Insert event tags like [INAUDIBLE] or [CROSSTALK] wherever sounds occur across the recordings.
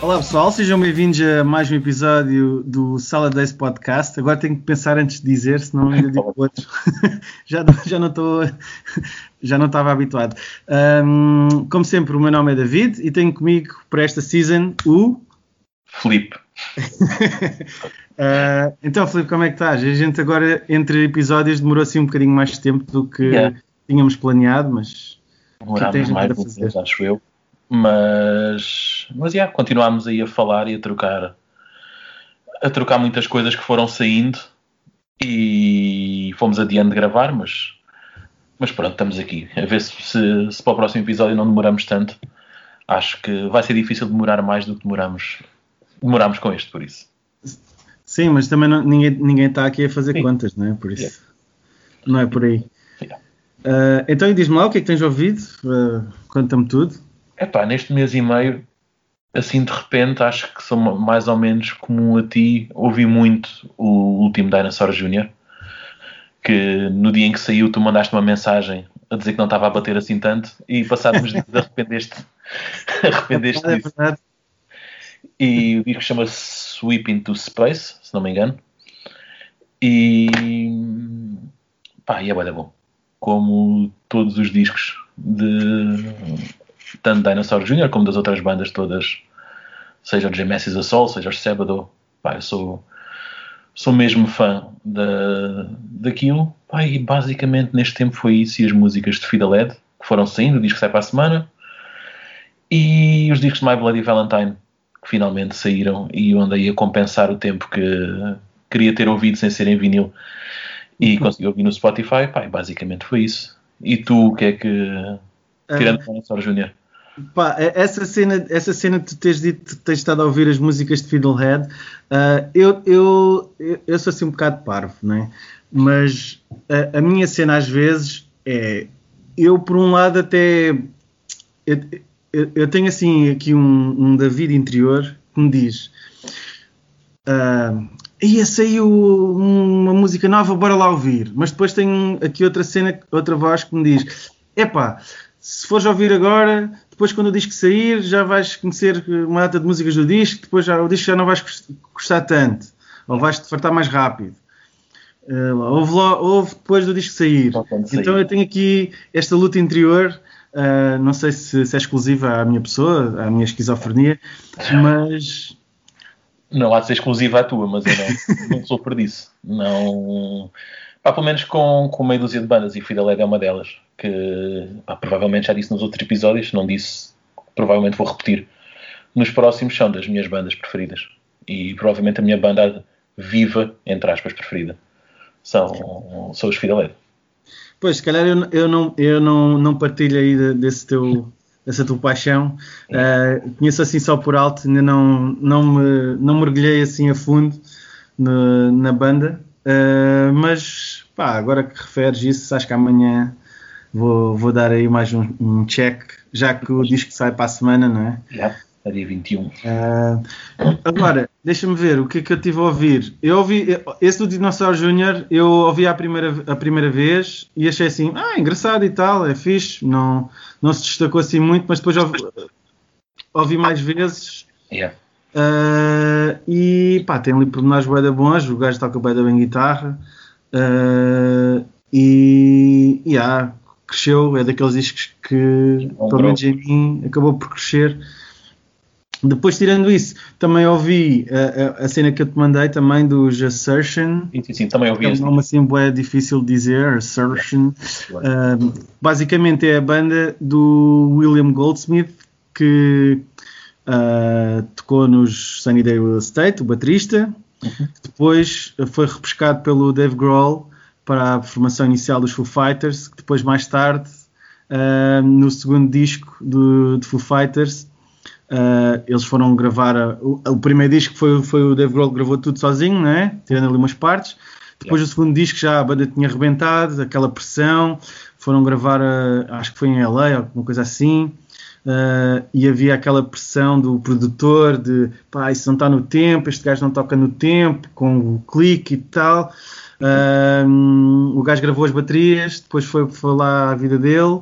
Olá pessoal, sejam bem-vindos a mais um episódio do Sala Days Podcast. Agora tenho que pensar antes de dizer, senão ainda digo outro. já, [LAUGHS] já não estou, já não estava habituado. Um, como sempre, o meu nome é David e tenho comigo para esta season o Felipe. uh, [LAUGHS] então, Felipe, como é que estás? A gente agora entre episódios demorou assim um bocadinho mais de tempo do que yeah. tínhamos planeado, mas Demorámos mais de fazer? acho eu. Mas, mas yeah, continuámos aí a falar e a trocar a trocar muitas coisas que foram saindo e fomos adiante de gravar, mas, mas pronto, estamos aqui. A ver se, se, se, para o próximo episódio não demoramos tanto. Acho que vai ser difícil demorar mais do que demoramos, demoramos com este, por isso. Sim, mas também não, ninguém, ninguém está aqui a fazer Sim. contas, não é? Por isso yeah. não é por aí. Yeah. Uh, então diz-me lá o que é que tens ouvido, uh, conta-me tudo. Epá, neste mês e meio, assim de repente, acho que sou mais ou menos como a ti, ouvi muito o último Dinosaur Jr., que no dia em que saiu tu mandaste uma mensagem a dizer que não estava a bater assim tanto e passados dias [LAUGHS] arrependeste, arrependeste é disso. Verdade. E o disco chama-se Sweep into Space, se não me engano. E pá, e é bem bom. Como todos os discos de tanto Dinosaur Jr. como das outras bandas todas, seja o Genesis Assault, seja o Sebado, pá, eu sou, sou mesmo fã da, daquilo, pá, e basicamente neste tempo foi isso e as músicas de Fideled que foram saindo, o disco sai para a semana, e os discos de My Bloody Valentine que finalmente saíram e eu andei a compensar o tempo que queria ter ouvido sem ser em vinil e uhum. consegui ouvir no Spotify, pá, basicamente foi isso. E tu, o que é que, tirando uh, Dinosaur Jr.? Pá, essa cena, essa cena de tu teres dito tens estado a ouvir as músicas de Fiddlehead, uh, eu, eu, eu sou assim um bocado parvo, né? mas a, a, minha cena às vezes é eu por um lado até eu, eu, eu tenho assim aqui um, um David interior que me diz uh, ia saiu uma música nova, bora lá ouvir, mas depois tem aqui outra cena, outra voz que me diz epá, se fores ouvir agora depois quando o disco sair já vais conhecer uma data de músicas do disco, depois já, o disco já não vais gostar tanto, ou vais-te fartar mais rápido. Uh, houve, houve, depois do disco sair. Então eu tenho aqui esta luta interior, uh, não sei se, se, é exclusiva à minha pessoa, à minha esquizofrenia, mas... Não há de ser exclusiva à tua, mas eu não, [LAUGHS] não sou por disso. Não... Pá, pelo menos com, com meia dúzia de bandas e Fideled é uma delas que pá, provavelmente já disse nos outros episódios, se não disse, provavelmente vou repetir. Nos próximos são das minhas bandas preferidas. E provavelmente a minha banda viva, entre aspas, preferida. São, são os Fideled. Pois, se calhar eu, eu, não, eu não, não partilho aí desse teu, dessa tua paixão. Uh, conheço assim só por alto, ainda não, não, me, não mergulhei assim a fundo no, na banda. Uh, mas pá, agora que referes isso, acho que amanhã vou, vou dar aí mais um, um check, já que o disco sai para a semana, não é? Já, é dia 21. Uh, agora, deixa-me ver o que é que eu tive a ouvir. Eu ouvi, esse do Dinossauro Júnior, eu ouvi a primeira, a primeira vez e achei assim, ah, engraçado e tal, é fixe, não, não se destacou assim muito, mas depois ouvi, ouvi mais vezes. Yeah. Uh, e pá, tem ali pormenores bem da bons, o gajo toca bem bem guitarra. Uh, e, e yeah, cresceu, é daqueles discos que, pelo menos em mim, acabou por crescer. Depois, tirando isso, também ouvi a, a, a cena que eu te mandei também dos Assertion. Sim, sim, sim também ouvi. É um nome assim é difícil de dizer, Assertion. Uh, basicamente é a banda do William Goldsmith que uh, tocou nos Sunny Day Real Estate, o baterista. Uhum. Depois foi repescado pelo Dave Grohl para a formação inicial dos Foo Fighters, que depois mais tarde, uh, no segundo disco do, de Foo Fighters, uh, eles foram gravar a, o, o, primeiro disco foi, foi o Dave Grohl que gravou tudo sozinho, né? tirando ali umas partes. Depois yeah. o segundo disco já a banda tinha arrebentado, aquela pressão, foram gravar, a, acho que foi em LA, alguma coisa assim. Uh, e havia aquela pressão do produtor de pá, isso não está no tempo, este gajo não toca no tempo, com o clique e tal. Um, o gajo gravou as baterias, depois foi falar a vida dele.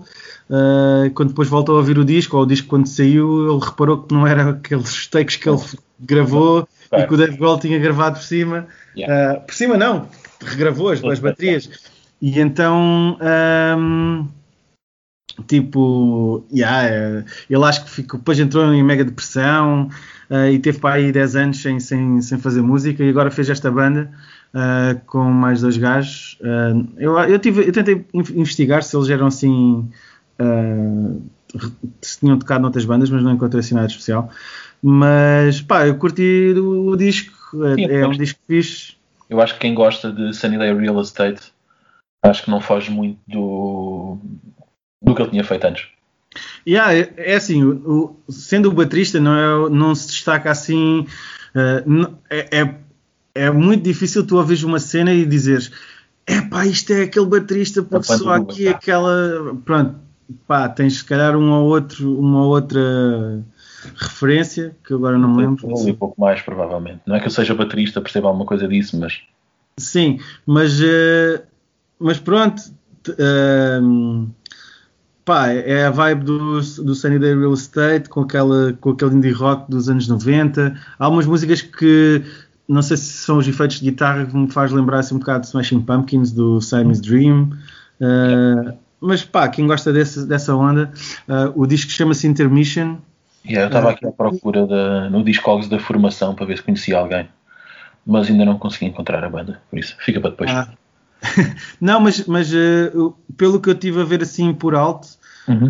Uh, quando depois voltou a ouvir o disco, ou o disco quando saiu, ele reparou que não era aqueles [LAUGHS] takes que ele gravou e que o Dave Grohl tinha gravado por cima. Yeah. Uh, por cima não, regravou as, as baterias. E então, um, tipo, yeah, ele acho que ficou, depois entrou em mega depressão uh, e teve para aí 10 anos sem, sem, sem fazer música e agora fez esta banda. Uh, com mais dois gajos. Uh, eu, eu, tive, eu tentei investigar se eles eram assim. Uh, se tinham tocado noutras bandas, mas não encontrei assim nada especial. Mas pá, eu curti o, o disco. Sim, é um disco fixe. Eu acho que quem gosta de Sunny Day Real Estate acho que não foge muito do, do que ele tinha feito antes. Yeah, é, é assim, o, sendo o baterista não, é, não se destaca assim. Uh, é, é, é, muito difícil tu ouvires uma cena e dizeres pá, isto é aquele baterista porque só aqui aquela. Pronto, pá, tens se calhar um ou outro, uma outra referência que agora não me lembro. Um pouco mais, provavelmente. Não é que eu seja baterista, perceba alguma coisa disso, mas. Sim, mas. Uh, mas pronto. Uh, pá, é a vibe do, do Sunny Day Real Estate com, aquela, com aquele indie rock dos anos 90. Há algumas músicas que não sei se são os efeitos de guitarra que me faz lembrar assim, um bocado de Smashing Pumpkins do Simon's Dream. Uh, mas pá, quem gosta desse, dessa onda, uh, o disco chama-se Intermission. Yeah, eu estava aqui à procura de, no Discogs da formação para ver se conhecia alguém, mas ainda não consegui encontrar a banda, por isso fica para depois. Ah. [LAUGHS] não, mas, mas uh, pelo que eu tive a ver assim por alto, uhum.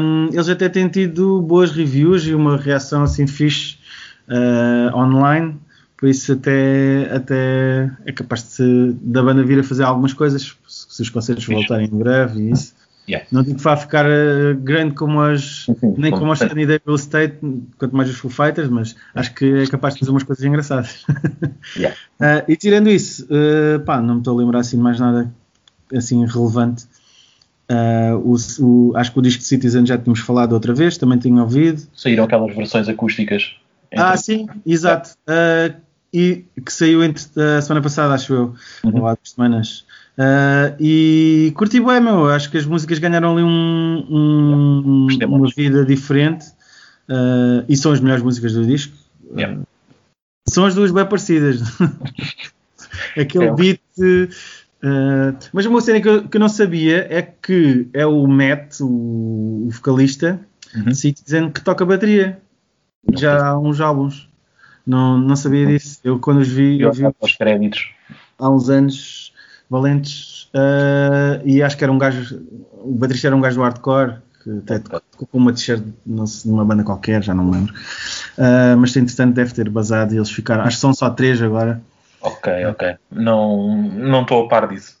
um, eles até têm tido boas reviews e uma reação assim fixe online. Por isso até, até é capaz de da banda vir a fazer algumas coisas, se os concertos voltarem em breve e isso. Yeah. Não digo que vá ficar uh, grande como as nem como as Sunny Day Real Estate, quanto mais os Full Fighters, mas acho que é capaz de fazer umas coisas engraçadas. [LAUGHS] yeah. uh, e tirando isso, uh, pá, não me estou a lembrar assim de mais nada assim relevante. O, o, acho que o disco de Citizen já tínhamos falado outra vez, também tinha ouvido. Saíram aquelas versões acústicas. Ah, sim, exato. E que saiu entre a semana passada, acho eu, uhum. ou há duas semanas. Uh, e curti bem, meu. Acho que as músicas ganharam ali um, um, uma vida diferente. Uh, e são as melhores músicas do disco. Yeah. Uh, são as duas bem parecidas. [LAUGHS] Aquele é. beat. mas uma cena que eu, que eu, não sabia é que é o Matt, o, o vocalista, uhum. dizendo que toca bateria. Já há uns álbuns. Não, não sabia disso. Eu quando os vi. Eu, eu vi os créditos. Há uns anos valentes uh, e acho que era um gajo, o baterista era um gajo do hardcore que até tocou com uma t-shirt numa banda qualquer, já não me lembro. Uh, mas entretanto deve ter basado e eles ficaram, acho que são só três agora. Ok, ok. Não não estou a par disso.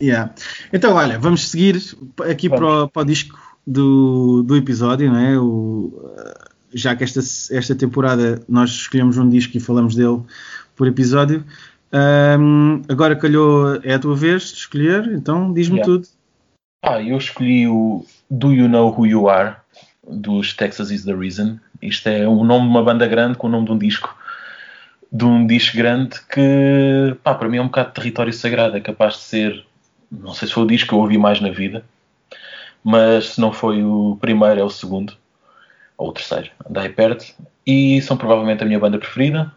Yeah. Então, olha, vamos seguir aqui vamos. Para, o, para o disco do, do episódio, não é? O, já que esta, esta temporada nós escolhemos um disco e falamos dele por episódio, um, agora calhou, é a tua vez de escolher, então diz-me yeah. tudo. Ah, eu escolhi o Do You Know Who You Are, dos Texas Is the Reason. Isto é o nome de uma banda grande com o nome de um disco. De um disco grande que, pá, para mim é um bocado de território sagrado. É capaz de ser, não sei se foi o disco que eu ouvi mais na vida, mas se não foi o primeiro, é o segundo, ou o terceiro, andai perto. E são provavelmente a minha banda preferida.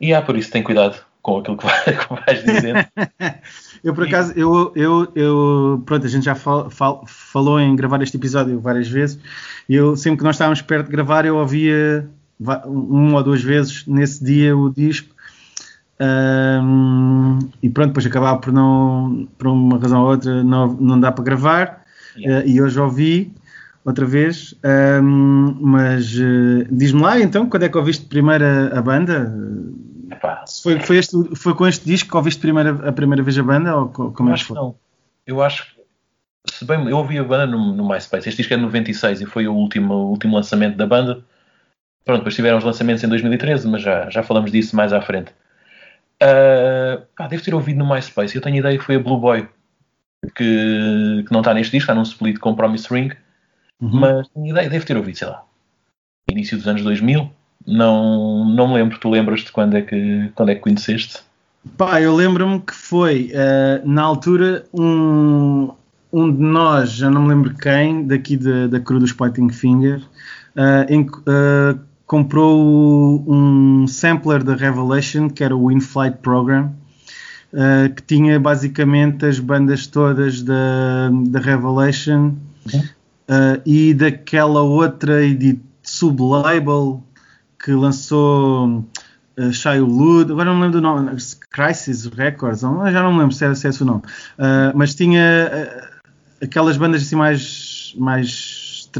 E há, ah, por isso tem cuidado com aquilo que, vai, [LAUGHS] que vais dizendo. [LAUGHS] eu, por acaso, eu, eu, eu, pronto, a gente já fal, fal, falou em gravar este episódio várias vezes e eu, sempre que nós estávamos perto de gravar, eu ouvia uma ou duas vezes nesse dia o disco um, e pronto, depois acabava por não, por uma razão ou outra, não, não dá para gravar yeah. uh, e hoje ouvi outra vez, um, mas uh, diz-me lá então, quando é que ouviste primeiro a, a banda? Epá, foi, foi, este, foi com este disco que ouviste primeira, a primeira vez a banda? Ou como é que foi? Não. Eu acho se bem, eu ouvi a banda no, no MySpace. Este disco é de 96 e foi o último, o último lançamento da banda. Pronto, depois tiveram os lançamentos em 2013, mas já, já falamos disso mais à frente. Uh, pá, devo ter ouvido no MySpace. Eu tenho ideia que foi a Blue Boy, que, que não está neste disco, está num split com Promise Ring. Uhum. Mas tenho ideia, devo ter ouvido, sei lá, início dos anos 2000. Não, não me lembro. Tu lembras-te quando é que, quando é que conheceste? Pá, eu lembro-me que foi, uh, na altura, um, um de nós, já não me lembro quem, daqui da, da crew dos Pointing Finger, uh, em, uh, comprou um sampler da Revelation, que era o In-Flight Program, que tinha basicamente as bandas todas da, da Revelation e daquela outra sublabel que lançou uh, Shai Lud, agora não me lembro do nome, Crisis Records, não, já não me lembro se é, se é esse o nome, uh, mas tinha uh, aquelas bandas assim mais, mais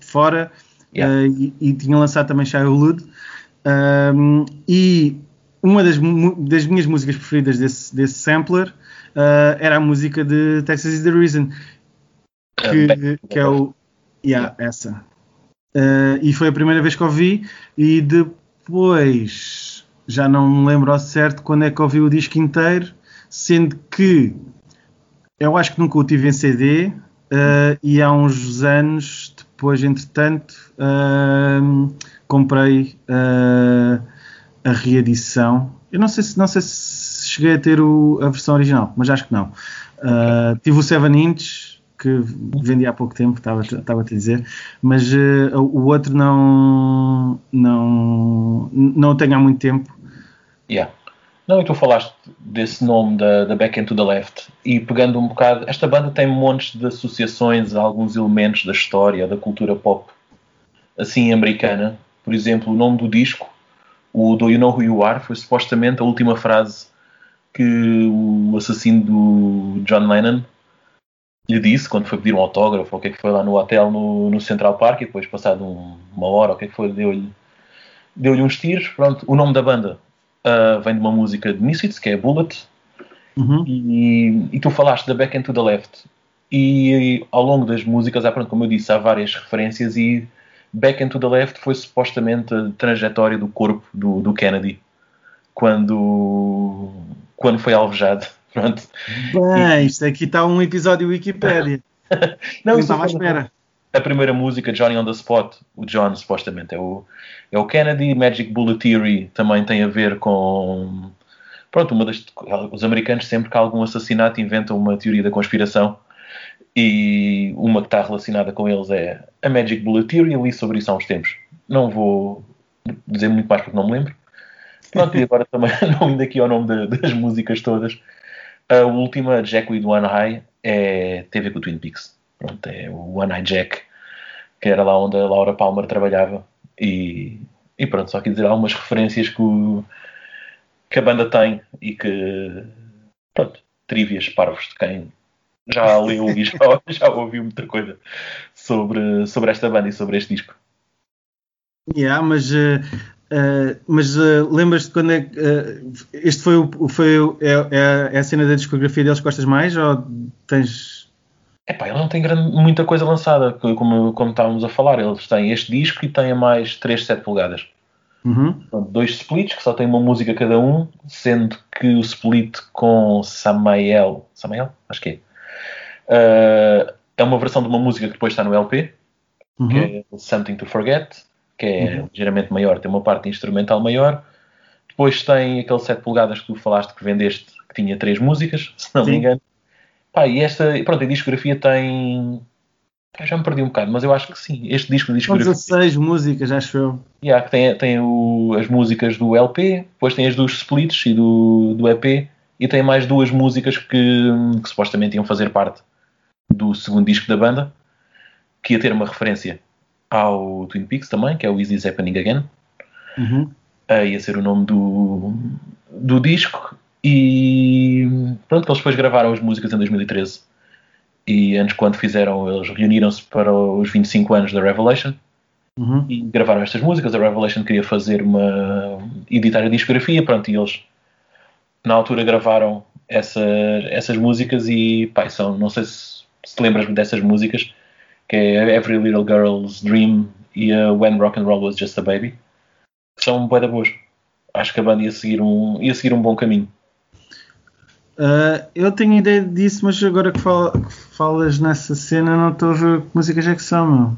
fora yeah. uh, e, e, tinha lançado também Shai Lud um, e uma das, das, minhas músicas preferidas desse, desse sampler era a música de Texas is the Reason que, que é o yeah, essa e foi a primeira vez que ouvi e depois já não me lembro ao certo quando é que ouvi o disco inteiro, sendo que eu acho que nunca o tive em CD uh, e há uns anos depois, entretanto, uh, comprei uh, a reedição. Eu não sei se, não sei se cheguei a ter o, a versão original, mas acho que não. tive o 7 Inch que vendi há pouco tempo, estava, a te dizer, mas o outro não, não, não tenho há muito tempo Yeah. Não, e tu falaste desse nome da, da Back Into the Left e pegando um bocado, esta banda tem montes de associações a alguns elementos da história, da cultura pop assim americana. Por exemplo, o nome do disco, o Do You Know Who You Are, foi supostamente a última frase que o assassino do John Lennon lhe disse quando foi pedir um autógrafo, ou o que é que foi lá no hotel no, no Central Park, e depois, passado um, uma hora, o que é que foi, deu-lhe deu-lhe uns tiros. Pronto, o nome da banda uh, vem de uma música de Misfits, que é Bullet, uhum. e, e, tu falaste da Back and to the Left. E, e ao longo das músicas, há, pronto, como eu disse, há várias referências e Back and to the Left foi supostamente a trajetória do corpo do, do Kennedy quando, quando foi alvejado. [LAUGHS] Pronto. Bem, e... isto aqui está um episódio Wikipedia. [LAUGHS] Não, estava à espera. A primeira música, Johnny on the Spot, o John supostamente é o, é o Kennedy. Magic Bullet Theory também tem a ver com. Pronto, uma das, os americanos, sempre que há algum assassinato, inventam uma teoria da conspiração. E uma que está relacionada com eles é a Magic Bullet Theory. Eu li sobre isso há uns tempos. Não vou dizer muito mais porque não me lembro. Pronto, e agora também, [LAUGHS] não indo aqui ao nome de, das músicas todas, a última, Jack with One Eye, é, tem a ver com o Twin Peaks. Pronto, é o One Eye Jack, que era lá onde a Laura Palmer trabalhava. E, e pronto, só quer dizer algumas referências que, o, que a banda tem e que, pronto, trivias parvos de quem já leu e já, [LAUGHS] já ouviu muita coisa sobre, sobre esta banda e sobre este disco. Yeah, mas uh, uh, mas uh, lembras-te quando é que este foi, o, foi o, é, é, a cena da discografia deles que gostas mais ou tens Epá, ele não tem grande, muita coisa lançada, como, como estávamos a falar. Eles têm este disco e têm a mais 3, 7 polegadas. Uhum. Dois splits, que só tem uma música cada um, sendo que o split com Samael, Samael? Acho que é. Uh, é uma versão de uma música que depois está no LP, uhum. que é Something to Forget, que é uhum. ligeiramente maior, tem uma parte instrumental maior. Depois tem aquele 7 polegadas que tu falaste que vendeste, que tinha três músicas, [LAUGHS] se não Sim. me engano. Pá, e esta, pronto, a discografia tem. Já me perdi um bocado, mas eu acho que sim. Este disco de discografia. São 16 músicas, acho eu. Yeah, tem tem o, as músicas do LP, depois tem as dos splits e do, do EP, e tem mais duas músicas que, que supostamente iam fazer parte do segundo disco da banda, que ia ter uma referência ao Twin Peaks também, que é o Is This Happening Again. Uhum. Uh, ia ser o nome do, do disco e pronto, eles depois gravaram as músicas em 2013. E antes, quando fizeram, eles reuniram-se para os 25 anos da Revelation uhum. e gravaram estas músicas. A Revelation queria fazer uma. editar a discografia, pronto, e eles na altura gravaram essa, essas músicas e pá, são, não sei se, se lembras dessas músicas, que é Every Little Girl's Dream e a When Rock and Roll Was Just a Baby, que são bué da boas. Acho que a banda ia seguir um, ia seguir um bom caminho. Uh, eu tenho ideia disso, mas agora que, fala, que, falas nessa cena, não estou a ver que músicas é que são, meu.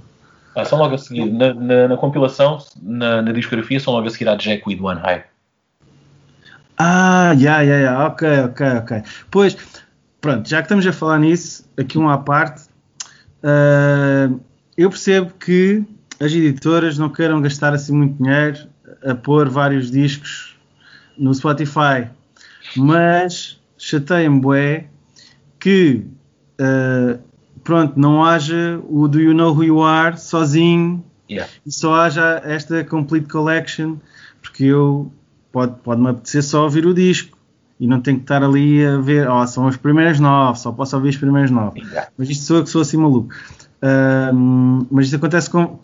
Ah, são logo a seguir. Na, na, na compilação, na, na, discografia, são logo a seguir a Jack with One High. Ah, já, já, já, ok, ok, ok. Pois, pronto, já que estamos a falar nisso, aqui uma à parte, uh, eu percebo que as editoras não queiram gastar assim muito dinheiro a pôr vários discos no Spotify, mas chateia-me bué que uh, pronto, não haja o Do You Know Who You Are sozinho Yeah. e só haja esta Complete Collection, porque eu pode, pode me apetecer só ouvir o disco e não tenho que estar ali a ver, ó, são os primeiros nove, só posso ouvir os primeiros nove. Mas isto sou eu que sou assim maluco. Ahm, mas isto acontece com-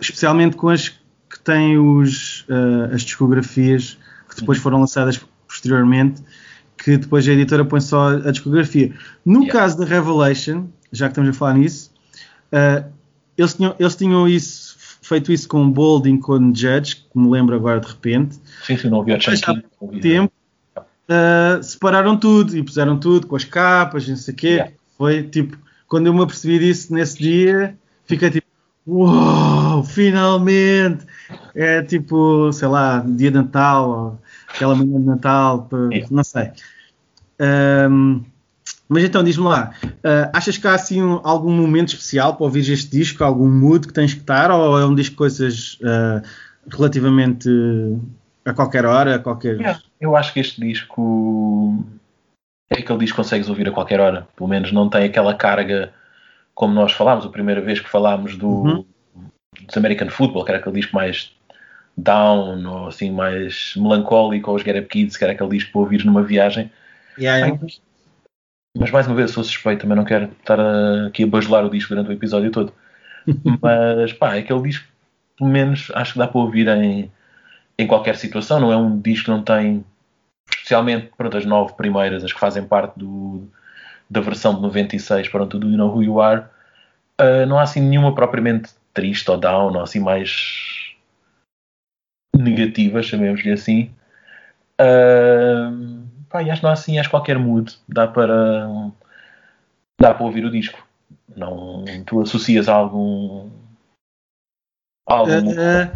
especialmente com as que têm os, ah, as discografias que depois foram lançadas posteriormente, que depois a editora põe só a discografia. No Yeah. caso da Revelation, já que estamos a falar nisso, ah, eles, tinham, eles tinham isso, feito isso com Bold e com Judge, que me lembro agora de repente. Sim, sim, não ouvi Mas já há pouco tempo uh, separaram tudo e puseram tudo com as capas, não sei o quê. Yeah. Foi tipo, quando eu me apercebi disso nesse dia, fiquei tipo, uau, finalmente! É tipo, sei lá, dia de Natal, ou aquela manhã de Natal, Yeah. não sei. Um, mas então, diz-me lá, uh, achas que há assim um- algum momento especial para ouvir este disco, algum mood que tens que estar, ou é um disco de coisas uh, relativamente uh, a qualquer hora, a qualquer... Yeah. Eu acho que este disco é aquele disco que consegues ouvir a qualquer hora. Pelo menos não tem aquela carga como nós falámos a primeira vez que falámos do, Uhum. dos American Football, que era aquele disco mais down ou assim mais melancólico, ou os Get Up Kids, que era aquele disco para ouvir numa viagem. Yeah. Mas, mas mais uma vez sou suspeito, também não quero estar aqui a bajular o disco durante o episódio todo. [LAUGHS] mas pá, é aquele disco, pelo menos acho que dá para ouvir em, em qualquer situação. Não é um disco que não tem, especialmente pronto, as nove primeiras, as que fazem parte do, da versão de 96, pronto, do You Know Who You Are. ah, não há assim nenhuma propriamente triste ou down, ou assim mais negativa, chamemos-lhe assim. Ah, pá, e acho que não há assim, acho que qualquer mood dá para dá para ouvir o disco. Não, tu associas a algum algum Uh,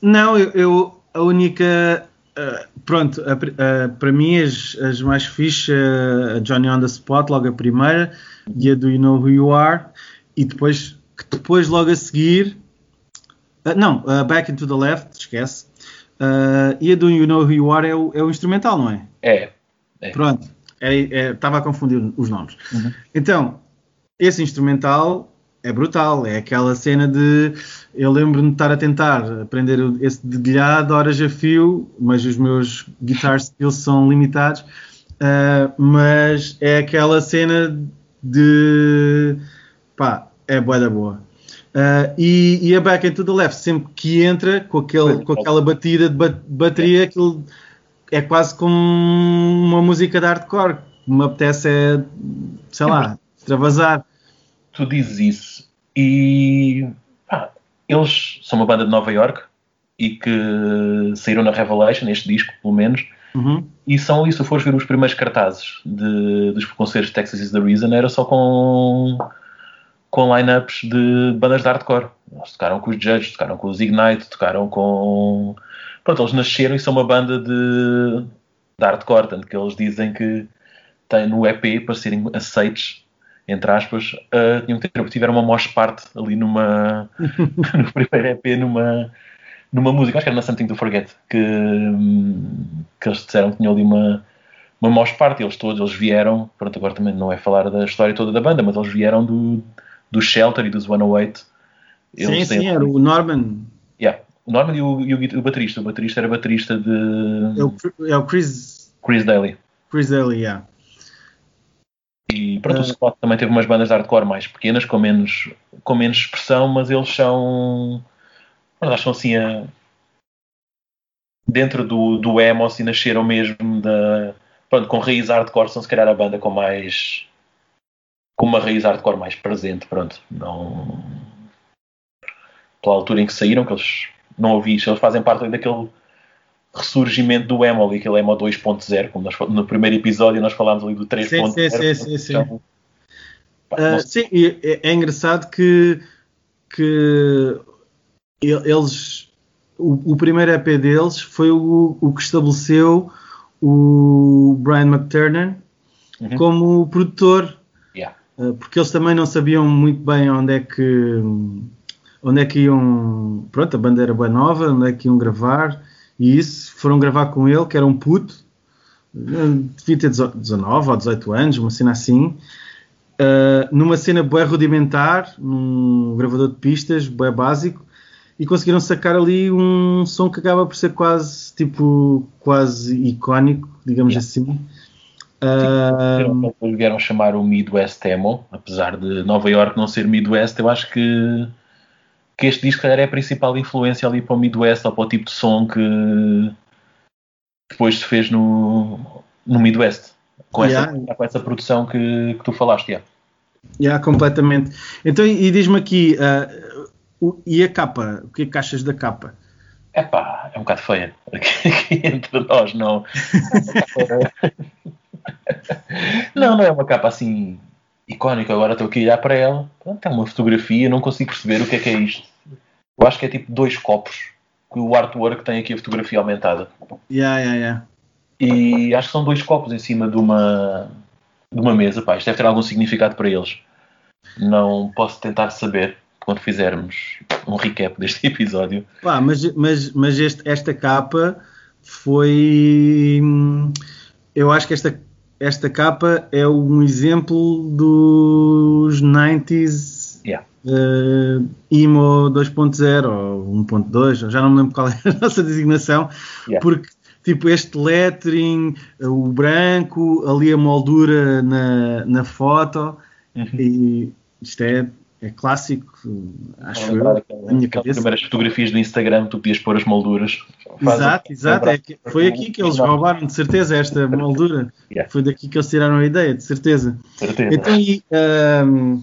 não, eu, eu- a única. Uh, pronto, a pri- uh, para mim as, as mais fixe, uh, a Johnny on the Spot, logo a primeira, e a do You Know Who You Are, e depois, que depois logo a seguir. não, Back into the Left, esquece. E a do You Know Who You Are é o, é o instrumental, não é? é, Pronto, estava a confundir os nomes. Uhum. Então, esse instrumental é brutal, é aquela cena de. Eu lembro-me de estar a tentar aprender esse dedilhado horas a fio, mas os meus guitar [LAUGHS] skills são limitados. ah, mas é aquela cena de. pá, é boa da boa. Ah, e, e a Back into the Left, sempre que entra com, aquele, com aquela batida de ba- bateria, aquilo é quase como uma música de hardcore. Me apetece é, sei lá, extravasar. Tu dizes isso e pá, eles são uma banda de Nova York e que saíram na Revelation, este disco pelo menos, Uhum. e são ali, se fores ver os primeiros cartazes de, dos concertos de Texas is the Reason, era só com com lineups de bandas de hardcore. Eles tocaram com os Judges, tocaram com os Ignite, tocaram com. Pronto, eles nasceram e são uma banda de, de hardcore, tanto que eles dizem que têm no EP, para serem aceitos, entre aspas, uh, tinham que ter, tiveram uma mosh parte ali numa. [LAUGHS] no primeiro EP, numa. Numa música, acho que era na Something to Forget, que, que eles disseram que tinham ali uma, uma mosh parte, eles todos, eles vieram, pronto, agora também não é falar da história toda da banda, mas eles vieram do, do Shelter e dos 108. Sim, Eles têm- sim, era o Norman. Yeah. O Norman e o, e o o baterista. O baterista era baterista de É o, é o Chris, Chris Daly. Chris Daly, yeah. E pronto, o Ah. Scott também teve umas bandas de hardcore mais pequenas, com menos, com menos expressão, mas eles são. Que são assim a. Dentro do, do emo, assim, nasceram mesmo da. Pronto, com raiz hardcore, são se calhar a banda com mais. com uma raiz hardcore mais presente, pronto. Não. Pela altura em que saíram, que eles não ouvi eles fazem parte daquele ressurgimento do emo, ali, aquele emo 2.0, como nós, no primeiro episódio nós falámos ali do 3.0. sim, sim, sim, sim. Então, pá, sei. sim, é, é engraçado que, que eles. O, o primeiro EP deles foi o, o que estabeleceu o Brian McTernan Uhum. como produtor, Yeah. uh, porque eles também não sabiam muito bem onde é que onde é que iam. Pronto, a banda era boa nova, onde é que iam gravar, e isso foram gravar com ele, que era um puto, uh, devia ter 19 ou 18 anos, uma cena assim. Uh, numa cena bué rudimentar, num gravador de pistas, bué básico, e conseguiram sacar ali um som que acaba por ser quase, tipo, quase icónico, digamos Yeah. assim. Uh, vieram chamar o Midwest Emo, apesar de Nova York não ser Midwest, eu acho que, que este disco era a principal influência ali para o Midwest ou para o tipo de som que depois se fez no, no Midwest. Com, Yeah. essa, com essa produção que, que tu falaste, yeah. yeah, completamente. Então, e diz-me aqui, uh, o- e a capa? O que é que achas da capa? Epá, é um bocado feia. [LAUGHS] Aqui entre nós, não. [LAUGHS] não, não é uma capa assim icónica. Agora estou aqui a olhar para ela. Pronto, é uma fotografia, não consigo perceber o que é que é isto. Eu acho que é tipo dois copos. Que o artwork tem aqui a fotografia aumentada. Yeah, yeah, yeah. E acho que são dois copos em cima de uma, de uma mesa. Pá, isto deve ter algum significado para eles. Não posso tentar saber quando fizermos um recap deste [LAUGHS] episódio. Pá, mas mas, mas este, esta capa foi. hum, Eu acho que esta, esta capa é um exemplo dos 90s Yeah. eh, Emo 2.0 ou 1.2, já não me lembro qual [LAUGHS] é a nossa designação, Yeah. porque tipo este lettering, eh, o branco, ali a moldura na, na foto, Uhum. e isto é, é clássico, acho lembrar eu, na minha cabeça. primeiras fotografias do Instagram, tu podias pôr as molduras. Exato, exato. É que foi aqui que eles roubaram, de certeza, esta moldura. Yeah. Foi daqui que eles tiraram a ideia, de certeza. certeza. Então, e, ahm,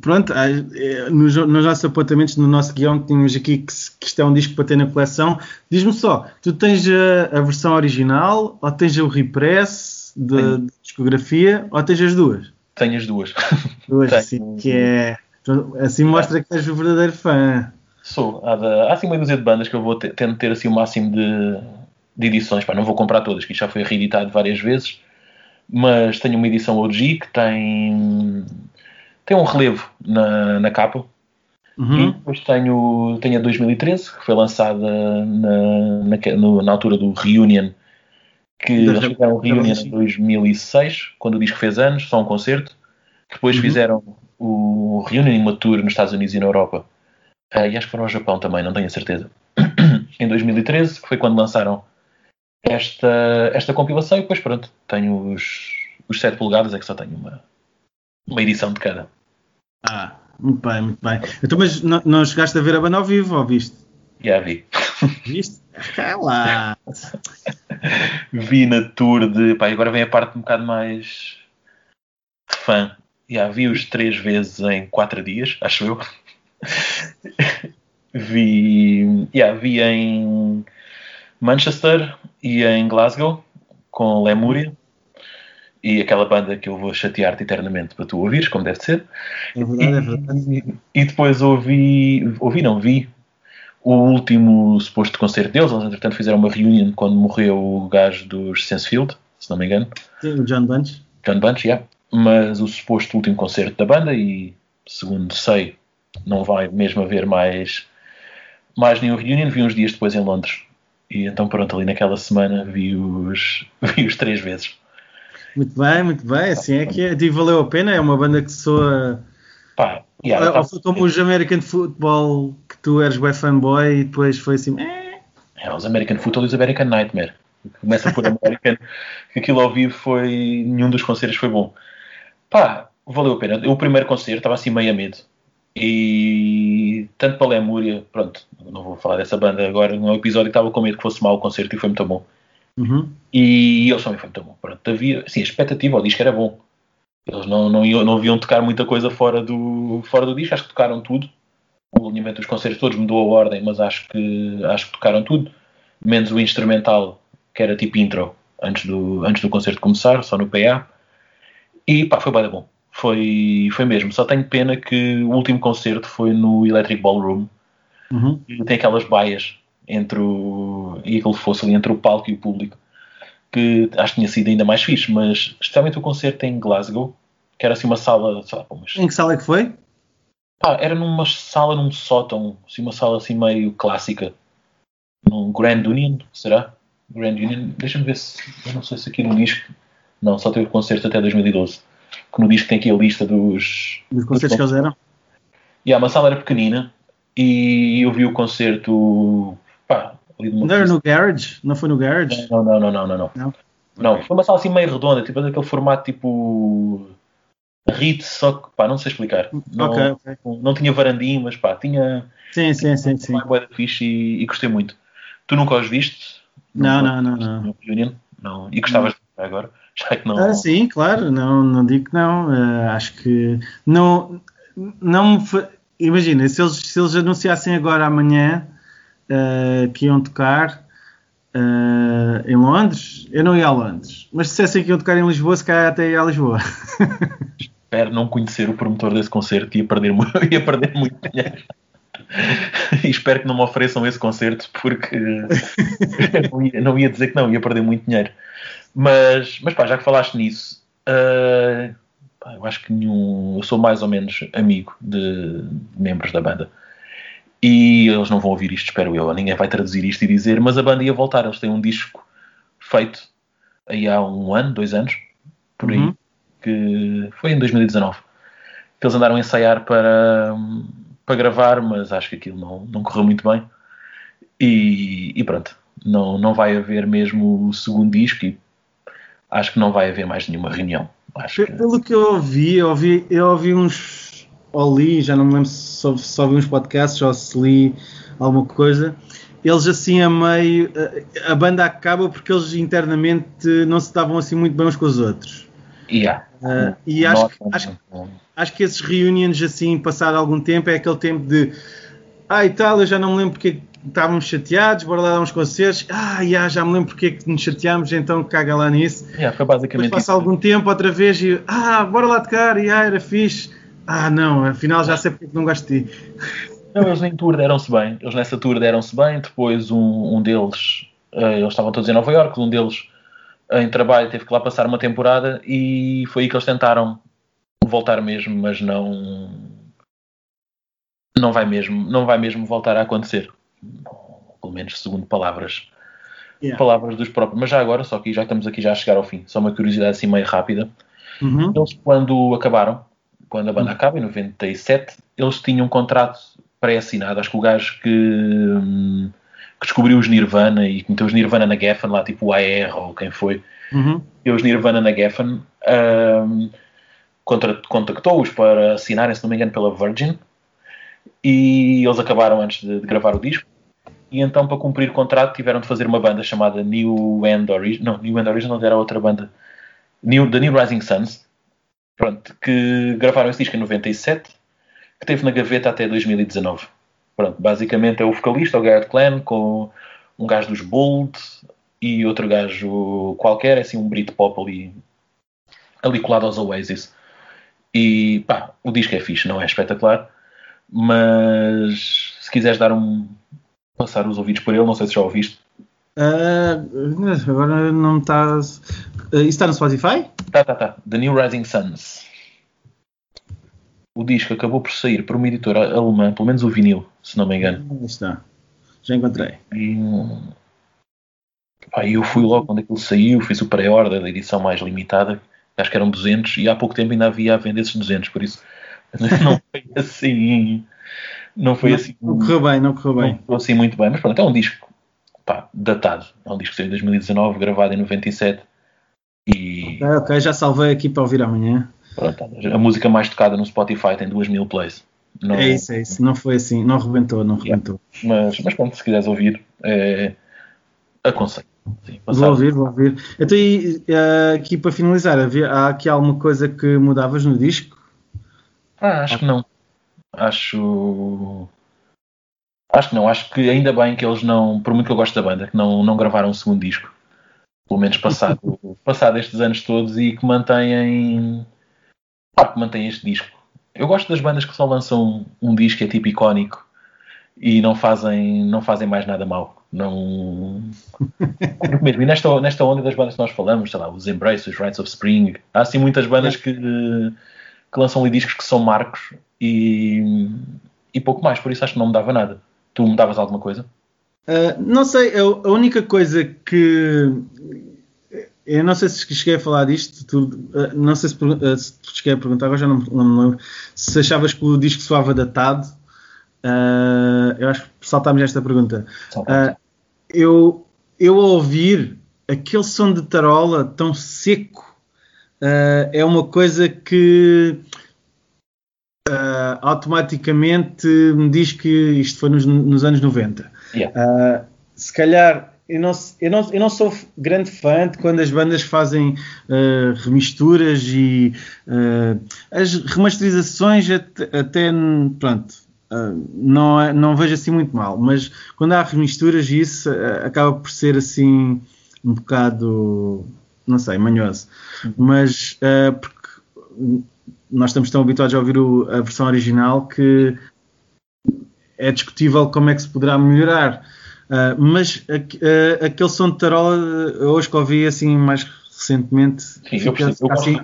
pronto, ah, eh, nos, nos nossos apontamentos, no nosso guião, tínhamos aqui que, que isto é um disco para ter na coleção. Diz-me só, tu tens a, a versão original ou tens o repress de, discografia ou tens as duas? Tenho as duas. Duas, [LAUGHS] assim que é. Assim mostra que és o verdadeiro fã. Sou. Há, de- há assim uma dúzia de bandas que eu vou ter, tento ter assim o máximo de, de edições. Pá, não vou comprar todas, que isto já foi reeditado várias vezes. Mas tenho uma edição OG que tem, tem um relevo na, na capa. E Uhum. depois tenho, tenho a 2013, que foi lançada na, na, no- na altura do Reunion, que Da eles fizeram Reunion em 2006, quando o disco fez anos, só um concerto. Depois Uhum. fizeram o Reunion tour nos Estados Unidos e na Europa. Ah, e acho que foram ao Japão também, não tenho a certeza. [CLEARS THROAT] em 2013, que foi quando lançaram esta, esta compilação, e depois pronto, tenho os, os 7 polegadas, é que só tenho uma, uma edição de cada. Ah, muito bem, muito bem. Então, mas não, não chegaste a ver a banda ao vivo ou viste? Já vi. [LAUGHS] [LAUGHS] Viste? Lá. [LAUGHS] vi na tour de. Pá, agora vem a parte um bocado mais de fã. Já vi-os três vezes em quatro dias, acho eu. Vi, já, vi em Manchester e em Glasgow com Lemúria e aquela banda que eu vou chatear-te eternamente para tu ouvires, como deve ser. É verdade, é verdade. E, e depois ouvi, ouvi, não vi, o último suposto concerto deles. Eles, entretanto, fizeram uma reunião quando morreu o gajo dos Sensefield, se não me engano. Sim, John Bunch. John Bunch, yeah. Mas o suposto último concerto da banda, e segundo sei, não vai mesmo haver mais, mais nenhum reunion. Vi uns dias depois em Londres. E então, pronto, ali naquela semana vi-os [LAUGHS] vi -os três vezes. Muito bem, muito bem. Assim é que é. E valeu a pena. É uma banda que soa. Pá, yeah, Ou tá- foi como os American Football que tu eres web fanboy e depois foi assim. "Eh". É, os American Football e os American Nightmare. Começa por American, que aquilo ao vivo foi. Nenhum dos concertos foi bom. Pá, valeu a pena. Eu, o primeiro concerto estava assim meio a medo. E tanto para Lemúria, pronto, não vou falar dessa banda agora, no episódio que estava com medo que fosse mau o concerto e foi muito bom. Uhum. E eles também foi muito bom. Pronto, havia, assim, a expectativa ao disco era bom. Eles não, não, iam, não viam tocar muita coisa fora do, fora do disco, acho que tocaram tudo. O alinhamento dos concertos todos mudou a ordem, mas acho que, acho que tocaram tudo. Menos o instrumental, que era tipo intro, antes do, antes do concerto começar, só no PA. E pá, foi bem bom. Foi, foi mesmo. Só tenho pena que o último concerto foi no Electric Ballroom. Uhum. E tem aquelas baias entre o. e aquele fosse ali entre o palco e o público. que acho que tinha sido ainda mais fixe, mas especialmente o concerto em Glasgow, que era assim uma sala, lá, mas, Em que sala é que foi? pá, era numa sala, num sótão, assim, uma sala assim meio clássica, num Grand Union, será? Grand Union, deixa-me ver se, eu não sei se aqui no disco, não, só teve concerto até 2012, que no disco tem aqui a lista dos, Dos concertos que eles eram? e uma sala era pequenina e eu vi o concerto, pá, ali Não era no Garage? Não foi no Garage? Não, não, não, não, não, não. Não? Não, foi uma sala assim meio redonda, tipo daquele formato tipo Ritz, só que pá, não sei explicar. Não, Ok, ok. não tinha varandim, mas pá, tinha Sim, sim, sim, sim. uma boa fixe e, e gostei muito. Tu nunca os viste? Não, não, não, não. no Reunion? Não. E gostavas agora? [LAUGHS] Já que não. Ah, sim, claro, não, não digo que não. Ah, acho que não, não imagina, se eles, se eles anunciassem agora amanhã ah, que iam tocar ah, em Londres, eu não ia a Londres. Mas se dissessem que iam tocar em Lisboa, se calhar até ia a Lisboa. [LAUGHS] Espero não conhecer o promotor desse concerto e ia perder, ia [LAUGHS] perder muito dinheiro. e espero que não me ofereçam esse concerto porque não, ia, não ia dizer que não, ia perder muito dinheiro. Mas, mas pá, já que falaste nisso, ah, pá, eu acho que nenhum. Eu sou mais ou menos amigo de, de membros da banda. E eles não vão ouvir isto, espero eu. Ninguém vai traduzir isto e dizer, mas a banda ia voltar. Eles têm um disco feito aí há um ano, dois anos, por aí, Uhum. que foi em 2019. Que eles andaram a ensaiar para, para gravar, mas acho que aquilo não, não correu muito bem. E, e pronto, não, não vai haver mesmo o segundo disco e acho que não vai haver mais nenhuma reunião. Acho que, Pelo que eu ouvi, eu ouvi, eu ouvi uns. Ou li, já não me lembro se só, se ouvi uns podcasts ou se li alguma coisa. Eles assim a meio. A, a banda acaba porque eles internamente não se davam assim muito bem uns com os outros. yeah. Ah, e acho, que- acho, acho que esses reunions assim, passado algum tempo, é aquele tempo de. Ah, e tal, eu já não me lembro porque que estávamos chateados, bora lá dar uns concertos. Ah, já, já me lembro porque é que nos chateámos, então caga lá nisso. Yeah, foi Depois basicamente passa isso. algum tempo outra vez e ah, bora lá tocar, e ah, era fixe. Ah, não, afinal já sei porque é não gosto de ti. Não, eles em tour deram-se bem. Eles nessa tour deram-se bem. Depois um, um deles, eh, eles estavam todos em Nova York, um deles eh, em trabalho teve que lá passar uma temporada e foi aí que eles tentaram voltar mesmo, mas não não vai mesmo, não vai mesmo voltar a acontecer. Pelo menos segundo palavras, Yeah. palavras dos próprios. Mas já agora, só que já estamos aqui já a chegar ao fim. Só uma curiosidade assim meio rápida. Uhum. Eles, quando acabaram, quando a banda acaba, em 97, eles tinham um contrato pré-assinado. Acho que o gajo que, hum, que descobriu os Nirvana e que meteu os Nirvana na Geffen, lá tipo o AR ou quem foi, Uhum. e os Nirvana na Geffen, hum, contactou-os para assinarem, se não me engano, pela Virgin. E eles acabaram antes de, de gravar o disco. E então, para cumprir o contrato, tiveram de fazer uma banda chamada New End Origin. Não, New End Origin não era outra banda. New, The New Rising Suns. Pronto, que gravaram esse disco em 97, que teve na gaveta até 2019. Pronto, basicamente é o vocalista, o Garrett Clan, com um gajo dos Bold e outro gajo qualquer, assim, um Britpop ali, ali colado aos Oasis. E pá, o disco é fixe, não é espetacular, mas se quiseres dar um. Passar os ouvidos por ele, não sei se já ouviste. Ah, agora não está. Ah, isso está no Spotify? Tá, tá, tá. The New Rising Suns. O disco acabou por sair por uma editora alemã, pelo menos o vinil, se não me engano. Aí está. Já encontrei. E pá, eu fui logo quando aquilo saiu, fiz o pré-order da edição mais limitada, acho que eram 200, e há pouco tempo ainda havia a vender esses 200, por isso [LAUGHS] não foi assim. Não foi não, assim. não correu bem, não correu Não bem. ficou assim muito bem, mas pronto, é um disco pá, datado. É um disco que saiu em 2019, gravado em 97. E Ah, ok, já salvei aqui para ouvir amanhã. pronto, a música mais tocada no Spotify tem 2 mil plays. Não- É isso, é isso. Não foi assim, não rebentou, não rebentou. Mas, mas pronto, se quiseres ouvir, é, aconselho. Sim, Vou ouvir, vou ouvir. Então, e, ah, aqui para finalizar, havia, há aqui alguma coisa que mudavas no disco? Ah, acho que não. Acho. Acho que não. Acho que ainda bem que eles não, por muito que eu gosto da banda, que não, não gravaram um segundo disco. Pelo menos passado, [LAUGHS] passado estes anos todos e que mantêm. Pá, que mantêm este disco. Eu gosto das bandas que só lançam um disco que é tipo icónico e não fazem, não fazem mais nada mal. Não. [LAUGHS] mesmo, e nesta, nesta onda das bandas que nós falamos, sei lá, os Embrace, os Rights of Spring, há assim muitas bandas que, que lançam ali discos que são marcos e, e pouco mais, por isso acho que não me dava nada. Tu mudavas alguma coisa? Uh, não sei, a, a única coisa que eu não sei se cheguei a falar disto, tu, uh, não sei se, uh, se cheguei a perguntar, agora já não, não, me lembro, se achavas que o disco soava datado. Uh, eu acho que saltámos esta pergunta. eu, eu ao ouvir aquele som de tarola tão seco é uma coisa que automaticamente me diz que isto foi nos, nos anos 90. Yeah. se calhar eu não, eu, não, eu não sou grande fã de quando as bandas fazem uh, remisturas e uh, as remasterizações até, até pronto, uh, não, é, não vejo assim muito mal, mas quando há remisturas isso acaba por ser assim um bocado, não sei, manhoso. Uhum. Mas porque nós estamos tão habituados a ouvir o, a versão original que é discutível como é que se poderá melhorar. Uh, mas uh, aquele som de tarola, hoje que ouvi assim mais recentemente, Sim, fica, eu fica, assim,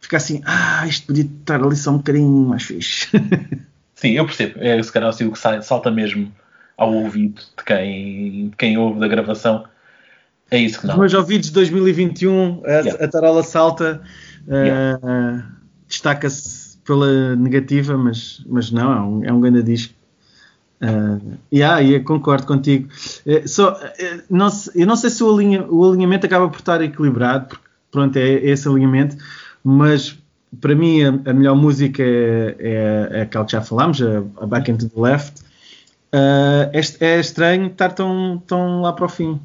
fica assim, ah, isto podia estar ali só um bocadinho mais fixe. [LAUGHS] Sim, eu percebo. É se calhar assim, o que salta mesmo ao ouvido de quem, de quem ouve da gravação. É isso que não. Mas ouvidos de 2021, a, yeah. a tarola salta, uh, yeah. Destaca-se pela negativa, mas, mas não, é um, é um grande disco. Uh, yeah, yeah, concordo contigo. Uh, só, uh, não, eu não sei se o, alinha, o, alinhamento acaba por estar equilibrado, porque pronto, é, é esse alinhamento, mas para mim a, a melhor música é, é, é, aquela que já falámos, a, a Back into the Left. Uh, é, é, estranho estar tão, tão lá para o fim.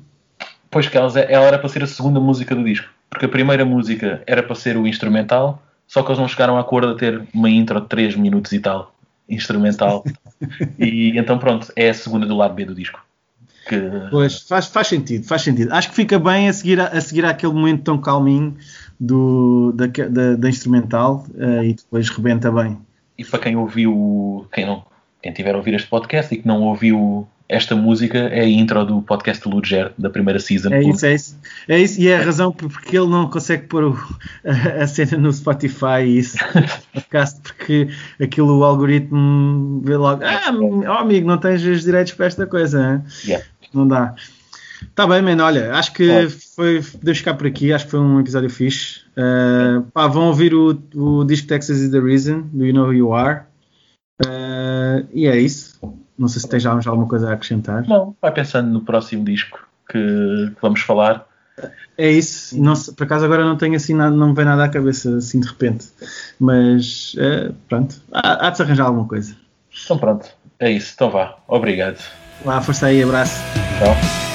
Pois que ela, ela era para ser a segunda música do disco, porque a primeira música era para ser o instrumental, só que eles não chegaram a acordo a ter uma intro de 3 minutos e tal instrumental. [LAUGHS] e então pronto, é a segunda do lado B do disco. Que... Pois, faz, faz sentido, faz sentido. Acho que fica bem a seguir, a, a seguir aquele momento tão calminho do, da, da, da instrumental uh, e depois rebenta bem. E para quem ouviu, quem não, quem tiver a ouvir este podcast e que não ouviu esta música é a intro do podcast do Ludger, da primeira season. É isso, é isso. É isso, e é a razão porque ele não consegue pôr o, a, a, cena no Spotify e isso, podcast, porque aquilo o algoritmo vê logo, ah, oh, amigo, não tens os direitos para esta coisa, yeah. não dá. Está bem, mano, olha, acho que é. foi, podemos ficar por aqui, acho que foi um episódio fixe. Uh, pá, vão ouvir o, o disco Texas is the Reason, do You Know Who You Are. Uh, e é isso. Não sei se tens já alguma coisa a acrescentar. Não, vai pensando no próximo disco que, vamos falar. É isso. Não, por acaso agora não tenho assim nada, não me vem nada à cabeça assim de repente. Mas uh, pronto, há, há de se arranjar alguma coisa. Então pronto, é isso. Então vá. Obrigado. Lá, força aí, abraço. Tchau.